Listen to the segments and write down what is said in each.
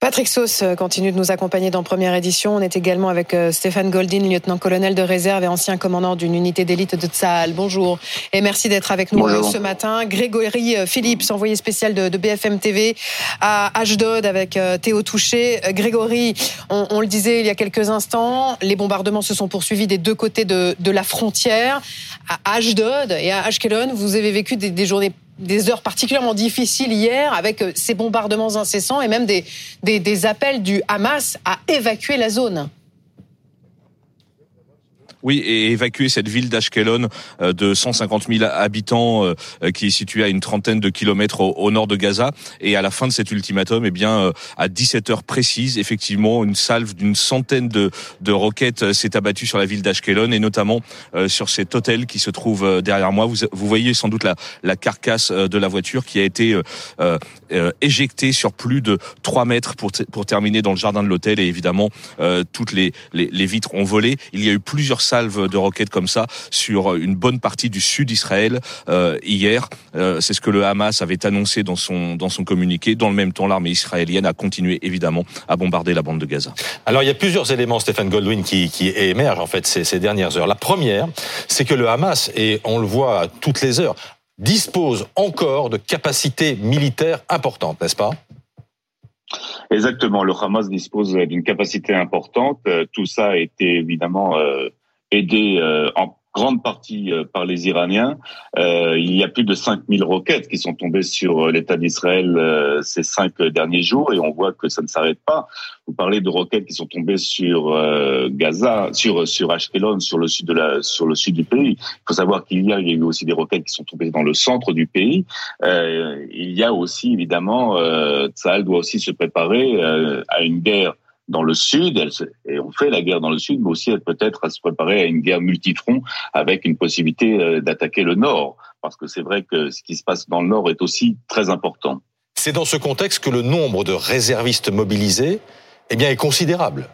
Patrick Sauce euh, continue de nous accompagner dans Première Édition. On est également avec euh, Stéphane Goldin, lieutenant-colonel de réserve et ancien commandant d'une unité d'élite de Tsahal. Bonjour et merci d'être avec nous euh, ce matin. Grégory Philippe, envoyé spécial de, BFM TV à Ashdod avec Théo Touché. Grégory, on, le disait il y a quelques instants, les bombardements se sont poursuivis des deux côtés de, la frontière. À Ashdod et à Ashkelon, vous avez vécu des, des journées des heures particulièrement difficiles hier avec euh, ces bombardements incessants et même des, des, des appels du Hamas à évacuer la zone. Oui, et évacuer cette ville d'Ashkelon euh, de 150 000 habitants euh, euh, qui est située à une trentaine de kilomètres au, nord de Gaza. Et à la fin de cet ultimatum, eh bien, à 17 heures précises, effectivement, une salve d'une centaine de, de roquettes s'est abattue sur la ville d'Ashkelon et notamment sur cet hôtel qui se trouve derrière moi. Vous, vous voyez sans doute la, la, carcasse de la voiture qui a été euh, éjectée sur plus de 3 mètres pour, pour terminer dans le jardin de l'hôtel et évidemment toutes les, les, les vitres ont volé. Il y a eu plusieurs salve de roquettes comme ça sur une bonne partie du sud d'Israël euh, hier. Euh, c'est ce que le Hamas avait annoncé dans son dans son communiqué. Dans le même temps, l'armée israélienne a continué évidemment à bombarder la bande de Gaza. Alors il y a plusieurs éléments, Stéphane Goldwyn, qui, qui émergent en fait ces, ces dernières heures. La première, c'est que le Hamas et on le voit toutes les heures dispose encore de capacités militaires importantes, n'est-ce pas? Exactement. Le Hamas dispose d'une capacité importante. Euh, tout ça a été évidemment aidé euh, en grande partie euh, par les Iraniens. Euh, il y a plus de 5000 roquettes qui sont tombées sur l'État d'Israël ces cinq derniers jours et on voit que ça ne s'arrête pas. Vous parlez de roquettes qui sont tombées sur Gaza, sur sur Ashkelon, sur le sud de la sur le sud du pays. Il faut savoir qu'il y a il y a eu aussi des roquettes qui sont tombées dans le centre du pays. il y a aussi évidemment euh, doit aussi se préparer à une guerre dans le sud, elle et on fait la guerre dans le sud, mais aussi peut-être à se préparer à une guerre multifront avec une possibilité euh, d'attaquer le nord, parce que c'est vrai que ce qui se passe dans le nord est aussi très important. C'est dans ce contexte que le nombre de réservistes mobilisés eh bien, est considérable.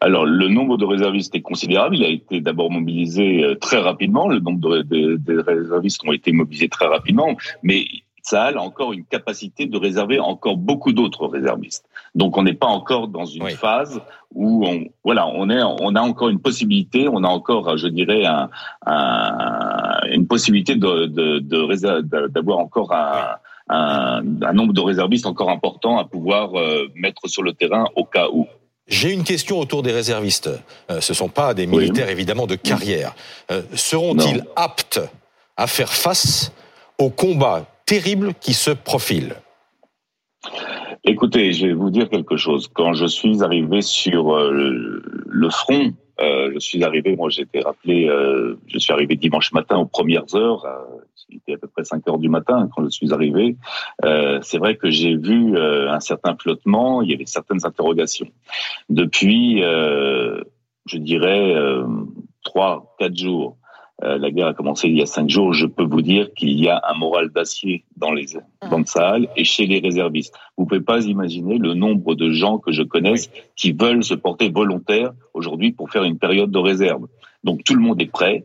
Alors, le nombre de réservistes est considérable. Il a été d'abord mobilisé euh, très rapidement. Le nombre de, de réservistes ont été mobilisés très rapidement. Mais ça a encore une capacité de réserver encore beaucoup d'autres réservistes. Donc on n'est pas encore dans une phase où on voilà on est on a encore une possibilité, on a encore je dirais un, un une possibilité de de, d'avoir encore un, un, un, nombre de réservistes encore important à pouvoir euh, mettre sur le terrain au cas où. J'ai une question autour des réservistes. Euh, ce sont pas des militaires évidemment de carrière. Euh, seront-ils aptes à faire face au combat terrible qui se profile Écoutez, je vais vous dire quelque chose. Quand je suis arrivé sur euh, le front, euh, je suis arrivé, moi j'étais rappelé, euh, je suis arrivé dimanche matin aux premières heures, il était à peu près 5 heures du matin quand je suis arrivé. c'est vrai que j'ai vu un certain flottement, il y avait certaines interrogations. Depuis, je dirais, trois, quatre jours, euh, la guerre a commencé il y a cinq jours. Je peux vous dire qu'il y a un moral d'acier dans les dans le Sahel et chez les réservistes. Vous pouvez pas imaginer le nombre de gens que je connaisse qui veulent se porter volontaires aujourd'hui pour faire une période de réserve. Donc tout le monde est prêt.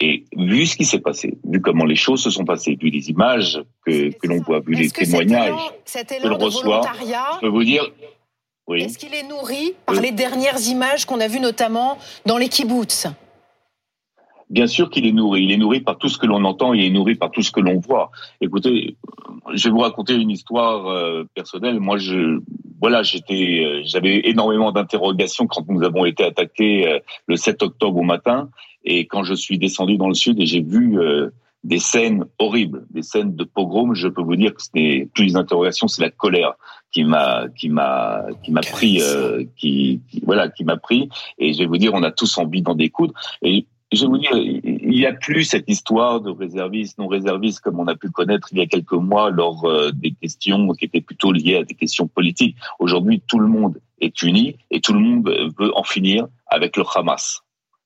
Et vu ce qui s'est passé, vu comment les choses se sont passées, vu les images que, que l'on voit, vu les témoignages que l'on reçoit, je peux vous dire, oui. Est-ce qu'il est nourri par les dernières images qu'on a vues notamment dans les kibbutz Bien sûr qu'il est nourri. Il est nourri par tout ce que l'on entend. Il est nourri par tout ce que l'on voit. Écoutez, je vais vous raconter une histoire euh, personnelle. Moi, je, voilà, j'étais, euh, j'avais énormément d'interrogations quand nous avons été attaqués euh, le 7 octobre au matin, et quand je suis descendu dans le sud et j'ai vu des scènes horribles, des scènes de pogrom. Je peux vous dire que ce n'est plus des interrogations, c'est la colère qui m'a qui m'a qui m'a pris, qui, qui, voilà, qui m'a pris. Et je vais vous dire, on a tous envie d'en découdre. Et je vais vous dire, il n'y a plus cette histoire de réservistes, non réservistes, comme on a pu connaître il y a quelques mois lors euh, des questions qui étaient plutôt liées à des questions politiques. Aujourd'hui, tout le monde est uni et tout le monde veut en finir avec le Hamas.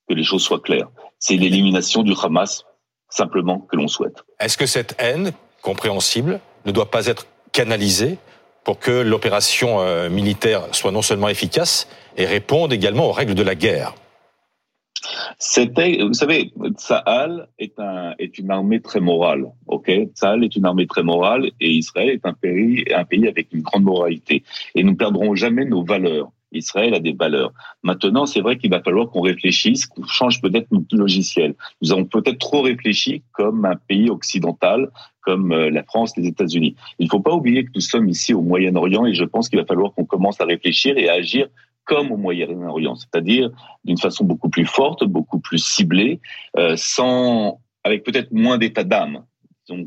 Que les choses soient claires. C'est l'élimination du Hamas, simplement, que l'on souhaite. Est-ce que cette haine, compréhensible, ne doit pas être canalisée pour que l'opération euh, militaire soit non seulement efficace et réponde également aux règles de la guerre? C'était, vous savez, Tsahal est un est une armée très morale, ok? Tsahal est une armée très morale et Israël est un pays un pays avec une grande moralité. Et nous perdrons jamais nos valeurs. Israël a des valeurs. Maintenant, c'est vrai qu'il va falloir qu'on réfléchisse, qu'on change peut-être notre logiciel. Nous avons peut-être trop réfléchi comme un pays occidental, comme euh, la France, les États-Unis. Il ne faut pas oublier que nous sommes ici au Moyen-Orient et je pense qu'il va falloir qu'on commence à réfléchir et à agir comme au Moyen-Orient, c'est-à-dire d'une façon beaucoup plus forte, beaucoup plus ciblée, euh, sans avec peut-être moins d'état d'âme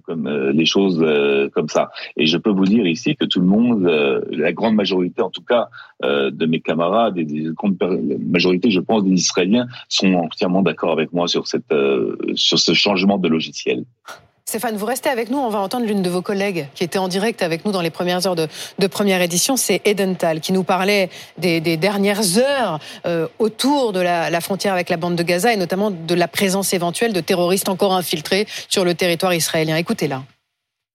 comme euh, les choses euh, comme ça. Et je peux vous dire ici que tout le monde, euh, la grande majorité en tout cas de mes camarades et des la majorité, je pense, des Israéliens sont entièrement d'accord avec moi sur cette sur ce changement de logiciel. Stéphane, vous restez avec nous. On va entendre l'une de vos collègues qui était en direct avec nous dans les premières heures de, première édition. C'est Edental qui nous parlait des, dernières heures euh, autour de la, la, frontière avec la bande de Gaza et notamment de la présence éventuelle de terroristes encore infiltrés sur le territoire israélien. Écoutez-la.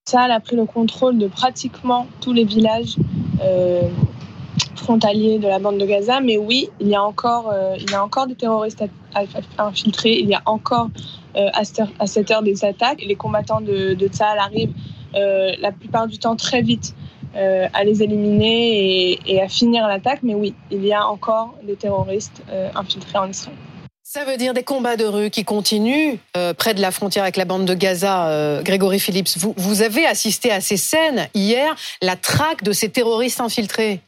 Ça a pris le contrôle de pratiquement tous les villages. Euh, frontaliers de la bande de Gaza, mais oui, il y a encore, euh, il y a encore des terroristes infiltrés, il y a encore euh, à, cette heure des attaques. Les combattants de, de arrivent euh, la plupart du temps très vite euh, à les éliminer et, à finir l'attaque. Mais oui, il y a encore des terroristes infiltrés en Israël. Ça veut dire des combats de rue qui continuent près de la frontière avec la bande de Gaza. Grégory Phillips, vous, vous avez assisté à ces scènes hier, la traque de ces terroristes infiltrés?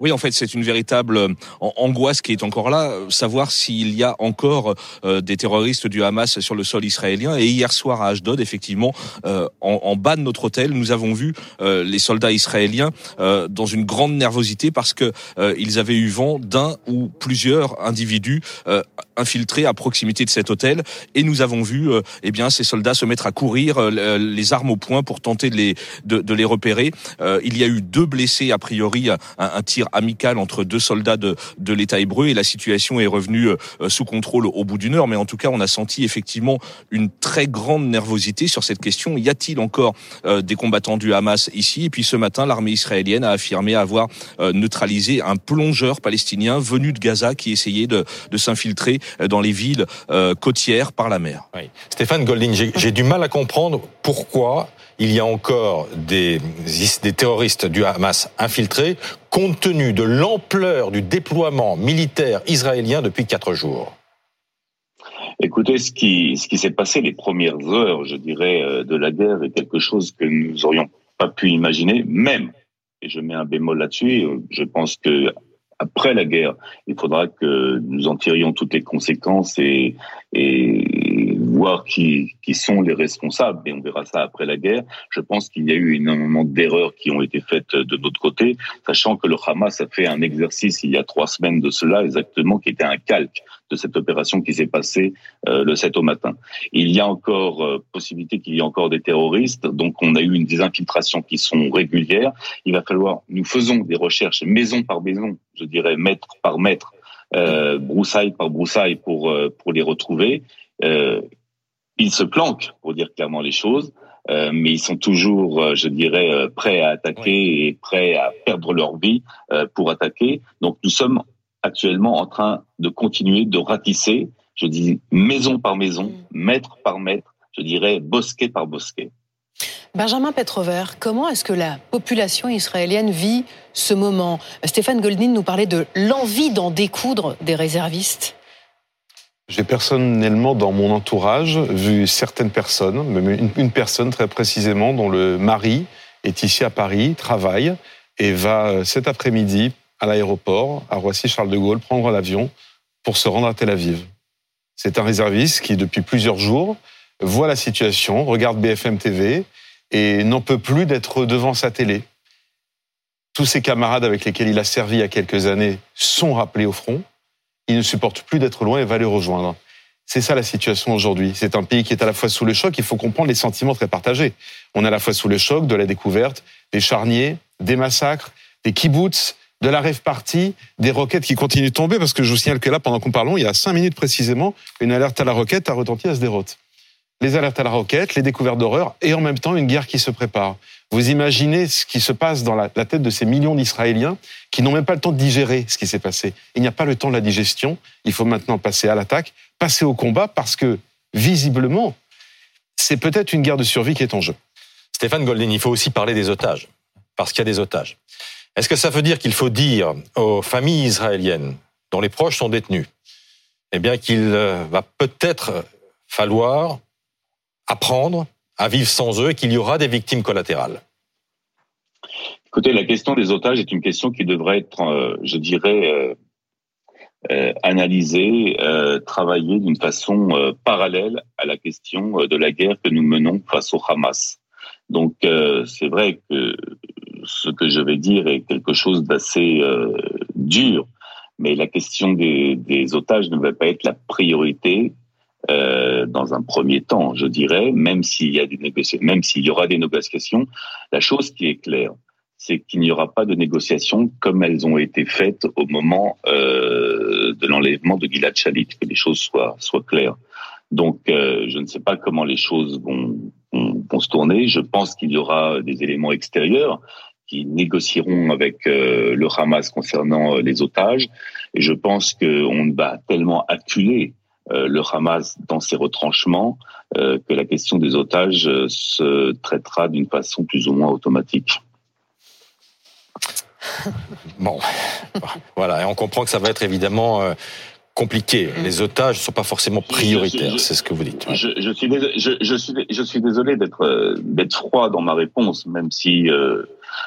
Oui, en fait, c'est une véritable euh, angoisse qui est encore là, euh, savoir s'il y a encore euh, des terroristes du Hamas sur le sol israélien. Et hier soir à Ashdod, effectivement, en, bas de notre hôtel, nous avons vu les soldats israéliens dans une grande nervosité parce que ils avaient eu vent d'un ou plusieurs individus infiltrés à proximité de cet hôtel. Et nous avons vu, eh bien, ces soldats se mettre à courir, les armes au poing pour tenter de les de, les repérer. il y a eu deux blessés a priori, un, un tir amical entre deux soldats de, de l'État hébreu et la situation est revenue euh, sous contrôle au bout d'une heure. Mais en tout cas, on a senti effectivement une très grande nervosité sur cette question. Y a-t-il encore euh, des combattants du Hamas ici? Et puis ce matin, l'armée israélienne a affirmé avoir euh, neutralisé un plongeur palestinien venu de Gaza qui essayait de, de s'infiltrer dans les villes côtières par la mer. Stéphane Golding, j'ai du mal à comprendre pourquoi il y a encore des, terroristes du Hamas infiltrés, compte tenu de l'ampleur du déploiement militaire israélien depuis quatre jours. Écoutez, ce qui, s'est passé les premières heures, je dirais, euh, de la guerre est quelque chose que nous aurions pas pu imaginer, même, et je mets un bémol là-dessus, euh, je pense que après la guerre, il faudra que nous en tirions toutes les conséquences et voir qui, qui sont les responsables. Et on verra ça après la guerre. Je pense qu'il y a eu énormément d'erreurs qui ont été faites de notre côté, sachant que le Hamas a fait un exercice il y a trois semaines de cela exactement, qui était un calque de cette opération qui s'est passée euh, le 7 au matin. Il y a encore euh, possibilité qu'il y ait encore des terroristes, donc on a eu une des infiltrations qui sont régulières. Il va falloir, nous faisons des recherches maison par maison, je dirais mètre par mètre, euh, broussaille par broussaille pour euh, pour les retrouver. Euh, ils se planquent, pour dire clairement les choses, euh, mais ils sont toujours, je dirais, prêts à attaquer et prêts à perdre leur vie pour attaquer. Donc nous sommes actuellement en train de continuer de ratisser, je dis maison par maison, mm. mètre par mètre, je dirais bosquet par bosquet. Benjamin Petrover, comment est-ce que la population israélienne vit ce moment? Stéphane Goldin nous parlait de l'envie d'en découdre des réservistes. J'ai personnellement, dans mon entourage, vu certaines personnes, même une, personne très précisément, dont le mari est ici à Paris, travaille et va euh, cet après-midi à l'aéroport, à Roissy-Charles de Gaulle, prendre l'avion pour se rendre à Tel Aviv. C'est un réserviste qui, depuis plusieurs jours, voit la situation, regarde BFM TV et n'en peut plus d'être devant sa télé. Tous ses camarades avec lesquels il a servi il y a quelques années sont rappelés au front. Il ne supporte plus d'être loin et va les rejoindre. C'est ça la situation aujourd'hui. C'est un pays qui est à la fois sous le choc, il faut comprendre les sentiments très partagés. On est à la fois sous le choc de la découverte des charniers, des massacres, des kibbutz, de la rêve partie, des roquettes qui continuent de tomber, parce que je vous signale que là, pendant qu'on parle, il y a cinq minutes précisément, une alerte à la roquette a retenti à Sderot. les alertes à la roquette, les découvertes d'horreur et en même temps une guerre qui se prépare. Vous imaginez ce qui se passe dans la, tête de ces millions d'Israéliens qui n'ont même pas le temps de digérer ce qui s'est passé. Il n'y a pas le temps de la digestion. Il faut maintenant passer à l'attaque, passer au combat parce que visiblement, c'est peut-être une guerre de survie qui est en jeu. Stéphane Goldin, il faut aussi parler des otages parce qu'il y a des otages. Est-ce que ça veut dire qu'il faut dire aux familles israéliennes dont les proches sont détenus, eh bien qu'il euh, va peut-être falloir apprendre à vivre sans eux et qu'il y aura des victimes collatérales Écoutez, la question des otages est une question qui devrait être, euh, je dirais, euh, euh, analysée, travaillée d'une façon parallèle à la question de la guerre que nous menons face au Hamas. Donc, c'est vrai que ce que je vais dire est quelque chose d'assez dur, mais la question des, des otages ne va pas être la priorité euh, dans un premier temps, je dirais, même s'il y a des négociations, même s'il y aura des négociations, la chose qui est claire, c'est qu'il n'y aura pas de négociations comme elles ont été faites au moment euh, de l'enlèvement de Gilad Shalit, que les choses soient soient claires. Donc, euh, je ne sais pas comment les choses vont, vont, se tourner. Je pense qu'il y aura des éléments extérieurs qui négocieront avec euh, le Hamas concernant euh, les otages. Et je pense qu'on va tellement acculer le Hamas dans ses retranchements, euh, que la question des otages euh, se traitera d'une façon plus ou moins automatique. Bon, voilà, et on comprend que ça va être évidemment compliqué. Les otages ne sont pas forcément prioritaires, c'est ce que vous dites. Je, je, suis, désolé, je, suis, je suis désolé d'être froid dans ma réponse, même si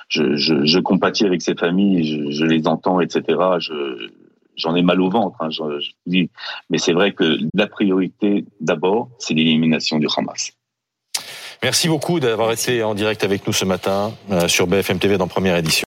je, je, compatis avec ces familles, je, les entends, etc. Je, j'en ai mal au ventre, hein, je, je dis. Mais c'est vrai que la priorité, d'abord, c'est l'élimination du Hamas. Merci beaucoup d'avoir été en direct avec nous ce matin euh, sur BFM TV dans première édition.